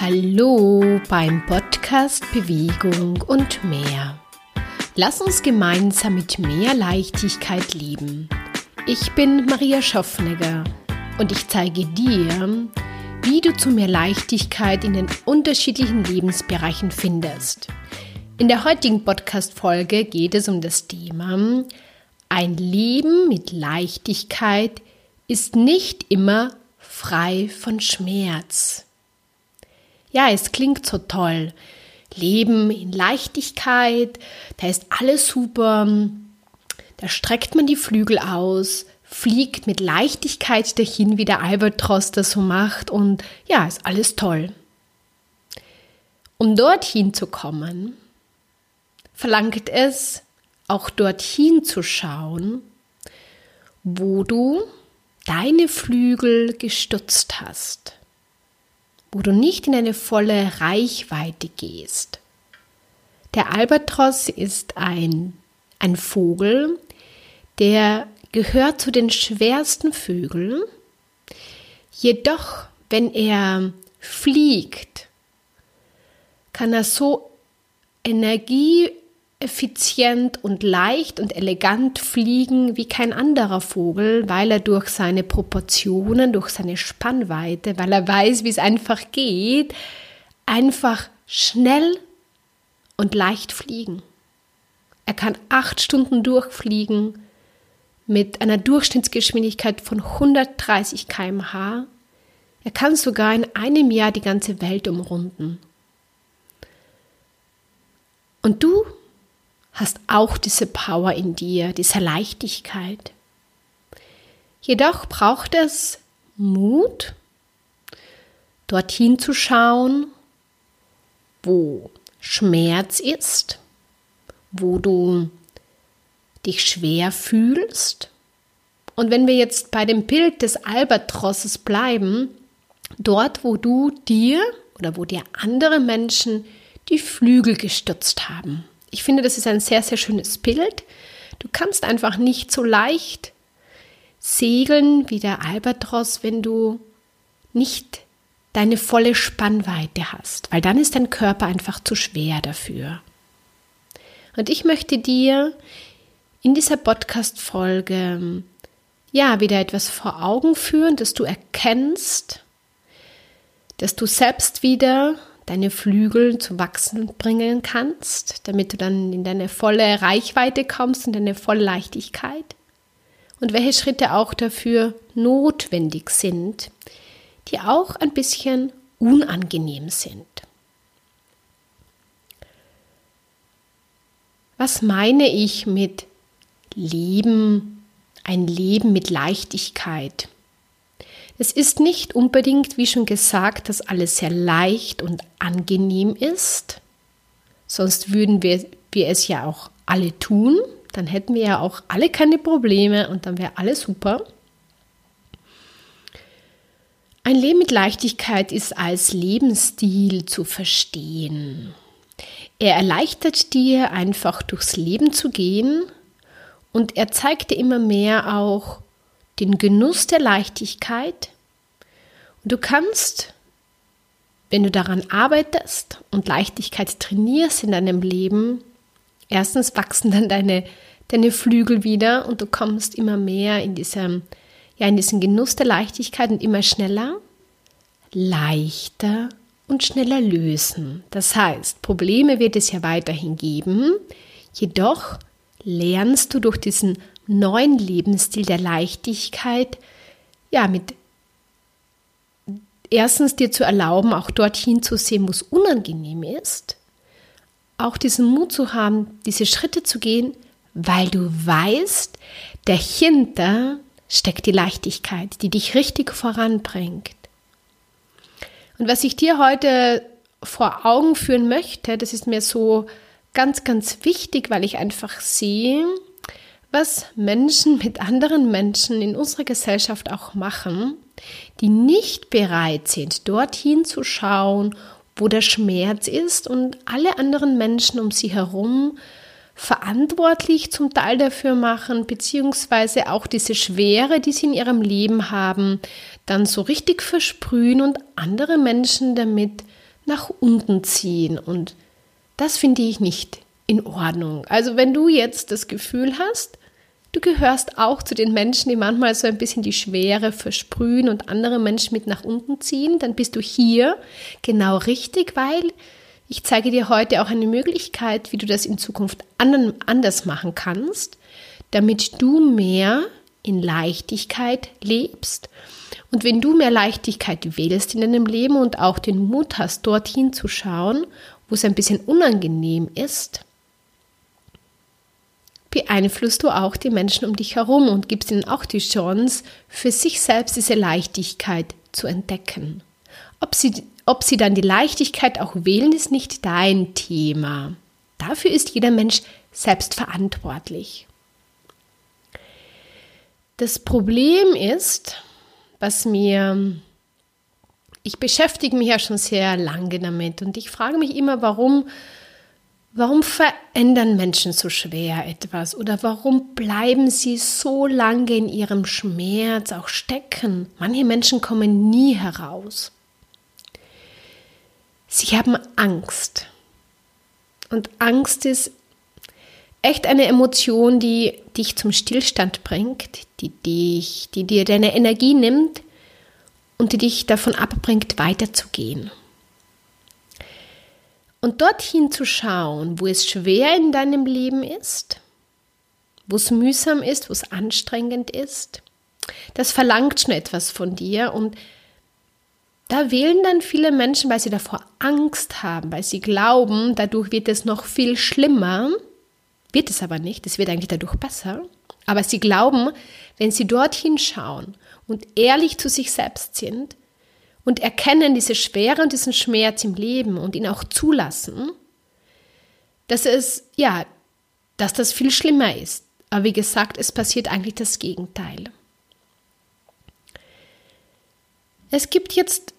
Hallo beim Podcast Bewegung und mehr. Lass uns gemeinsam mit mehr Leichtigkeit leben. Ich bin Maria Schaffnegger und ich zeige dir, wie du zu mehr Leichtigkeit in den unterschiedlichen Lebensbereichen findest. In der heutigen Podcast-Folge geht es um das Thema Ein Leben mit Leichtigkeit ist nicht immer frei von Schmerz. Ja, es klingt so toll. Leben in Leichtigkeit, da ist alles super. Da streckt man die Flügel aus, fliegt mit Leichtigkeit dahin, wie der Albatros das so macht und ja, ist alles toll. Um dorthin zu kommen, verlangt es auch dorthin zu schauen, wo du deine Flügel gestutzt hast wo du nicht in eine volle Reichweite gehst. Der Albatros ist ein, ein Vogel, der gehört zu den schwersten Vögeln. Jedoch, wenn er fliegt, kann er so Energie effizient und leicht und elegant fliegen wie kein anderer Vogel, weil er durch seine Proportionen, durch seine Spannweite, weil er weiß, wie es einfach geht, einfach schnell und leicht fliegen. Er kann acht Stunden durchfliegen mit einer Durchschnittsgeschwindigkeit von 130 km/h. Er kann sogar in einem Jahr die ganze Welt umrunden. Und du hast auch diese Power in dir, diese Leichtigkeit. Jedoch braucht es Mut, dorthin zu schauen, wo Schmerz ist, wo du dich schwer fühlst. Und wenn wir jetzt bei dem Bild des Albatrosses bleiben, dort, wo du dir oder wo dir andere Menschen die Flügel gestürzt haben. Ich finde, das ist ein sehr, sehr schönes Bild. Du kannst einfach nicht so leicht segeln wie der Albatros, wenn du nicht deine volle Spannweite hast, weil dann ist dein Körper einfach zu schwer dafür. Und ich möchte dir in dieser Podcast-Folge ja wieder etwas vor Augen führen, dass du erkennst, dass du selbst wieder deine Flügel zu wachsen bringen kannst, damit du dann in deine volle Reichweite kommst und deine volle Leichtigkeit. Und welche Schritte auch dafür notwendig sind, die auch ein bisschen unangenehm sind. Was meine ich mit Leben, ein Leben mit Leichtigkeit? Es ist nicht unbedingt, wie schon gesagt, dass alles sehr leicht und angenehm ist. Sonst würden wir, wir es ja auch alle tun. Dann hätten wir ja auch alle keine Probleme und dann wäre alles super. Ein Leben mit Leichtigkeit ist als Lebensstil zu verstehen. Er erleichtert dir einfach durchs Leben zu gehen und er zeigt dir immer mehr auch den Genuss der Leichtigkeit. Und du kannst, wenn du daran arbeitest und Leichtigkeit trainierst in deinem Leben, erstens wachsen dann deine, deine Flügel wieder und du kommst immer mehr in, diesem, ja, in diesen Genuss der Leichtigkeit und immer schneller, leichter und schneller lösen. Das heißt, Probleme wird es ja weiterhin geben, jedoch lernst du durch diesen neuen Lebensstil der Leichtigkeit, ja, mit erstens dir zu erlauben, auch dorthin zu sehen, wo es unangenehm ist, auch diesen Mut zu haben, diese Schritte zu gehen, weil du weißt, dahinter steckt die Leichtigkeit, die dich richtig voranbringt. Und was ich dir heute vor Augen führen möchte, das ist mir so ganz, ganz wichtig, weil ich einfach sehe, was Menschen mit anderen Menschen in unserer Gesellschaft auch machen, die nicht bereit sind, dorthin zu schauen, wo der Schmerz ist und alle anderen Menschen um sie herum verantwortlich zum Teil dafür machen, beziehungsweise auch diese Schwere, die sie in ihrem Leben haben, dann so richtig versprühen und andere Menschen damit nach unten ziehen und das finde ich nicht in Ordnung. Also wenn du jetzt das Gefühl hast, du gehörst auch zu den Menschen, die manchmal so ein bisschen die Schwere versprühen und andere Menschen mit nach unten ziehen, dann bist du hier genau richtig, weil ich zeige dir heute auch eine Möglichkeit, wie du das in Zukunft anders machen kannst, damit du mehr in Leichtigkeit lebst. Und wenn du mehr Leichtigkeit wählst in deinem Leben und auch den Mut hast, dorthin zu schauen, wo es ein bisschen unangenehm ist, beeinflusst du auch die Menschen um dich herum und gibst ihnen auch die Chance, für sich selbst diese Leichtigkeit zu entdecken. Ob sie, ob sie dann die Leichtigkeit auch wählen, ist nicht dein Thema. Dafür ist jeder Mensch selbst verantwortlich. Das Problem ist, was mir, ich beschäftige mich ja schon sehr lange damit und ich frage mich immer, warum, warum verändern Menschen so schwer etwas oder warum bleiben sie so lange in ihrem Schmerz auch stecken? Manche Menschen kommen nie heraus. Sie haben Angst. Und Angst ist echt eine Emotion, die dich zum Stillstand bringt, die dich, die dir deine Energie nimmt und die dich davon abbringt, weiterzugehen. Und dorthin zu schauen, wo es schwer in deinem Leben ist, wo es mühsam ist, wo es anstrengend ist, das verlangt schon etwas von dir und da wählen dann viele Menschen, weil sie davor Angst haben, weil sie glauben, dadurch wird es noch viel schlimmer wird es aber nicht, es wird eigentlich dadurch besser. Aber sie glauben, wenn sie dorthin schauen und ehrlich zu sich selbst sind und erkennen diese Schwere und diesen Schmerz im Leben und ihn auch zulassen, dass es, ja, dass das viel schlimmer ist. Aber wie gesagt, es passiert eigentlich das Gegenteil. Es gibt jetzt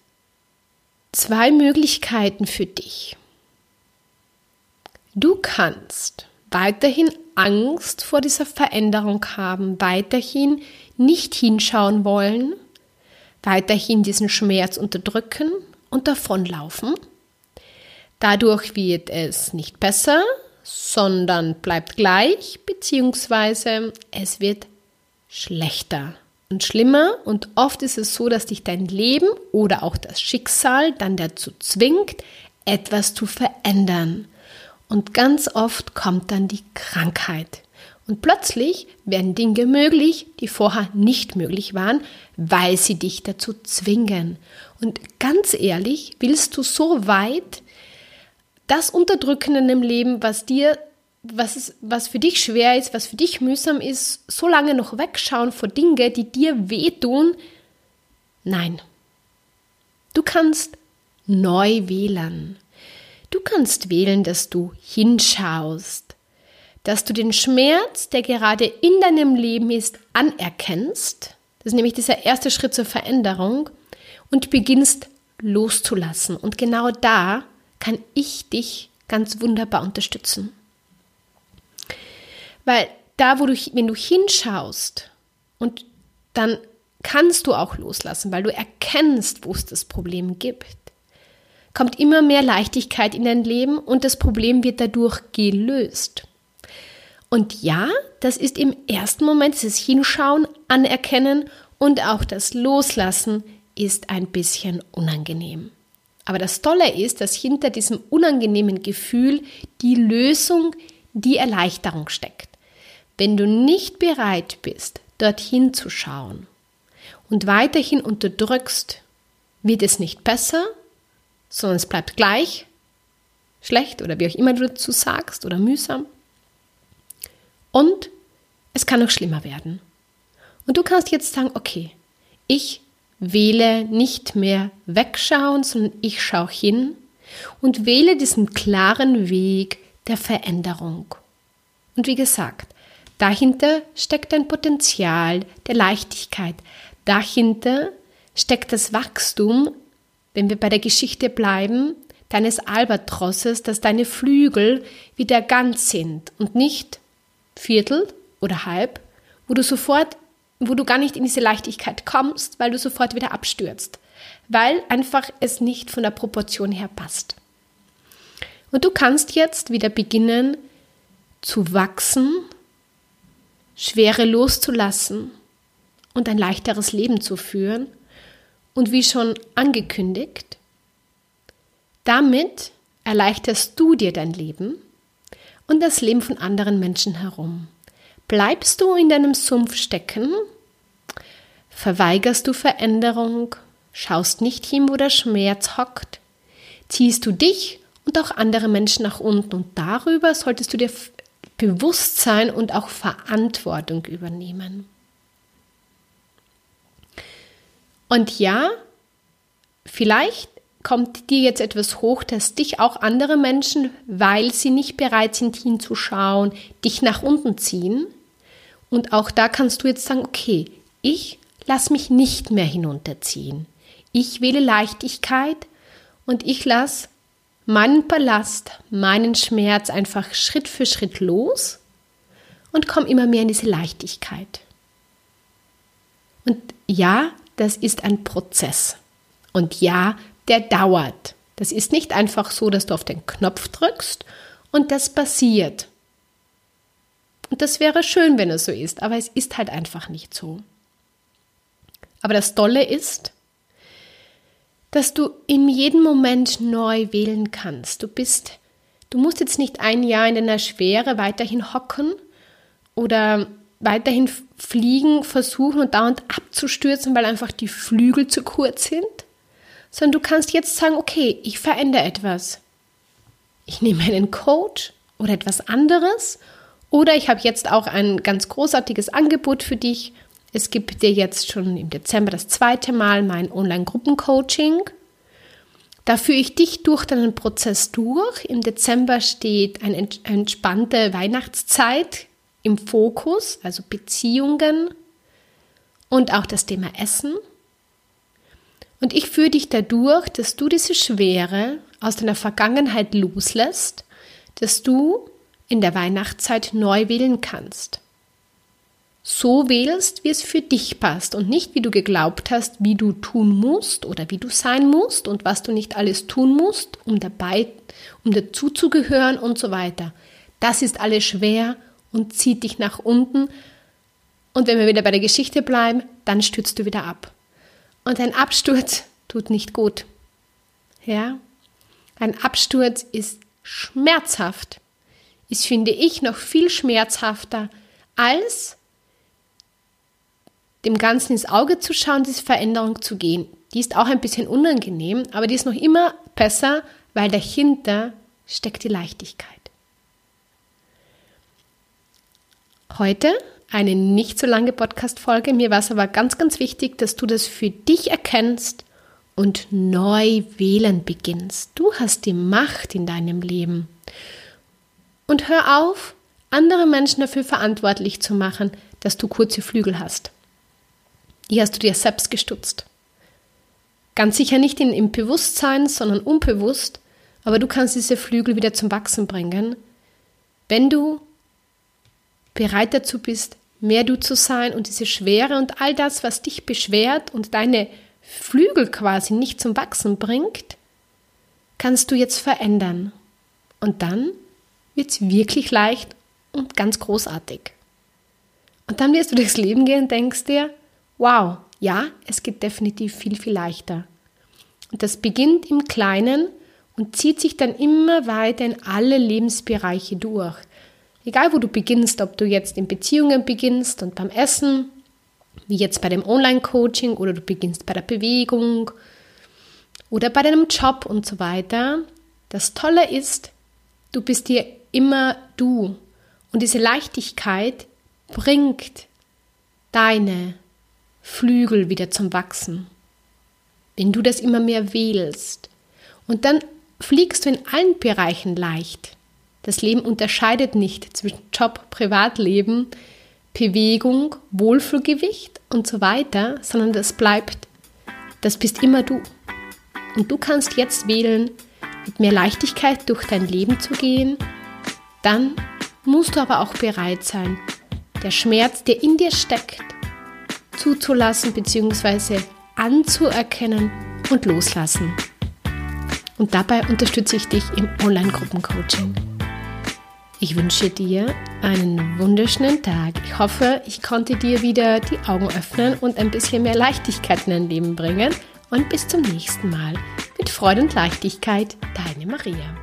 zwei Möglichkeiten für dich. Du kannst weiterhin Angst vor dieser Veränderung haben, weiterhin nicht hinschauen wollen, weiterhin diesen Schmerz unterdrücken und davonlaufen. Dadurch wird es nicht besser, sondern bleibt gleich, beziehungsweise es wird schlechter und schlimmer. Und oft ist es so, dass dich dein Leben oder auch das Schicksal dann dazu zwingt, etwas zu verändern. Und ganz oft kommt dann die Krankheit. Und plötzlich werden Dinge möglich, die vorher nicht möglich waren, weil sie dich dazu zwingen. Und ganz ehrlich, willst du so weit das unterdrücken in dem Leben, was dir, was, ist, was für dich schwer ist, was für dich mühsam ist, so lange noch wegschauen vor Dinge, die dir wehtun? Nein. Du kannst neu wählen. Du kannst wählen, dass du hinschaust, dass du den Schmerz, der gerade in deinem Leben ist, anerkennst. Das ist nämlich dieser erste Schritt zur Veränderung und beginnst loszulassen. Und genau da kann ich dich ganz wunderbar unterstützen. Weil da, wo du, wenn du hinschaust und dann kannst du auch loslassen, weil du erkennst, wo es das Problem gibt kommt immer mehr Leichtigkeit in dein Leben und das Problem wird dadurch gelöst. Und ja, das ist im ersten Moment dieses Hinschauen, Anerkennen und auch das Loslassen ist ein bisschen unangenehm. Aber das Tolle ist, dass hinter diesem unangenehmen Gefühl die Lösung, die Erleichterung steckt. Wenn du nicht bereit bist, dorthin zu schauen und weiterhin unterdrückst, wird es nicht besser, sondern es bleibt gleich schlecht oder wie auch immer du dazu sagst oder mühsam. Und es kann noch schlimmer werden. Und du kannst jetzt sagen, okay, ich wähle nicht mehr wegschauen, sondern ich schaue hin und wähle diesen klaren Weg der Veränderung. Und wie gesagt, dahinter steckt ein Potenzial der Leichtigkeit. Dahinter steckt das Wachstum wenn wir bei der Geschichte bleiben, deines Albatrosses, dass deine Flügel wieder ganz sind und nicht Viertel oder halb, wo du sofort wo du gar nicht in diese Leichtigkeit kommst, weil du sofort wieder abstürzt, weil einfach es nicht von der Proportion her passt. Und du kannst jetzt wieder beginnen zu wachsen, Schwere loszulassen und ein leichteres Leben zu führen. Und wie schon angekündigt, damit erleichterst du dir dein Leben und das Leben von anderen Menschen herum. Bleibst du in deinem Sumpf stecken? Verweigerst du Veränderung? Schaust nicht hin, wo der Schmerz hockt? Ziehst du dich und auch andere Menschen nach unten und darüber solltest du dir bewusst sein und auch Verantwortung übernehmen. Und ja, vielleicht kommt dir jetzt etwas hoch, dass dich auch andere Menschen, weil sie nicht bereit sind hinzuschauen, dich nach unten ziehen. Und auch da kannst du jetzt sagen, okay, ich lasse mich nicht mehr hinunterziehen. Ich wähle Leichtigkeit und ich lasse meinen Ballast, meinen Schmerz einfach Schritt für Schritt los und komme immer mehr in diese Leichtigkeit. Und ja, das ist ein Prozess. Und ja, der dauert. Das ist nicht einfach so, dass du auf den Knopf drückst und das passiert. Und das wäre schön, wenn es so ist, aber es ist halt einfach nicht so. Aber das Tolle ist, dass du in jedem Moment neu wählen kannst. Du bist, du musst jetzt nicht ein Jahr in deiner Schwere weiterhin hocken oder weiterhin fliegen, versuchen und dauernd abzustürzen, weil einfach die Flügel zu kurz sind, sondern du kannst jetzt sagen, okay, ich verändere etwas. Ich nehme einen Coach oder etwas anderes oder ich habe jetzt auch ein ganz großartiges Angebot für dich. Es gibt dir jetzt schon im Dezember das zweite Mal mein Online-Gruppencoaching. Da führe ich dich durch deinen Prozess durch. Im Dezember steht eine entspannte Weihnachtszeit im Fokus, also Beziehungen und auch das Thema Essen. Und ich führe dich dadurch, dass du diese Schwere aus deiner Vergangenheit loslässt, dass du in der Weihnachtszeit neu wählen kannst. So wählst, wie es für dich passt und nicht, wie du geglaubt hast, wie du tun musst oder wie du sein musst und was du nicht alles tun musst, um dabei, um dazu zu gehören und so weiter. Das ist alles schwer und zieht dich nach unten. Und wenn wir wieder bei der Geschichte bleiben, dann stürzt du wieder ab. Und ein Absturz tut nicht gut. Ja? Ein Absturz ist schmerzhaft. Ist, finde ich, noch viel schmerzhafter als dem Ganzen ins Auge zu schauen, diese Veränderung zu gehen. Die ist auch ein bisschen unangenehm, aber die ist noch immer besser, weil dahinter steckt die Leichtigkeit. Heute eine nicht so lange Podcast-Folge. Mir war es aber ganz, ganz wichtig, dass du das für dich erkennst und neu wählen beginnst. Du hast die Macht in deinem Leben. Und hör auf, andere Menschen dafür verantwortlich zu machen, dass du kurze Flügel hast. Die hast du dir selbst gestutzt. Ganz sicher nicht in, im Bewusstsein, sondern unbewusst, aber du kannst diese Flügel wieder zum Wachsen bringen, wenn du bereit dazu bist, mehr du zu sein und diese Schwere und all das, was dich beschwert und deine Flügel quasi nicht zum Wachsen bringt, kannst du jetzt verändern. Und dann wird es wirklich leicht und ganz großartig. Und dann wirst du durchs Leben gehen und denkst dir, wow, ja, es geht definitiv viel, viel leichter. Und das beginnt im Kleinen und zieht sich dann immer weiter in alle Lebensbereiche durch. Egal wo du beginnst, ob du jetzt in Beziehungen beginnst und beim Essen, wie jetzt bei dem Online-Coaching oder du beginnst bei der Bewegung oder bei deinem Job und so weiter. Das Tolle ist, du bist dir immer du und diese Leichtigkeit bringt deine Flügel wieder zum Wachsen. Wenn du das immer mehr wählst und dann fliegst du in allen Bereichen leicht. Das Leben unterscheidet nicht zwischen Job, Privatleben, Bewegung, Wohlfühlgewicht und so weiter, sondern das bleibt, das bist immer du. Und du kannst jetzt wählen, mit mehr Leichtigkeit durch dein Leben zu gehen. Dann musst du aber auch bereit sein, der Schmerz, der in dir steckt, zuzulassen bzw. anzuerkennen und loslassen. Und dabei unterstütze ich dich im Online-Gruppencoaching. Ich wünsche dir einen wunderschönen Tag. Ich hoffe, ich konnte dir wieder die Augen öffnen und ein bisschen mehr Leichtigkeit in dein Leben bringen. Und bis zum nächsten Mal. Mit Freude und Leichtigkeit, deine Maria.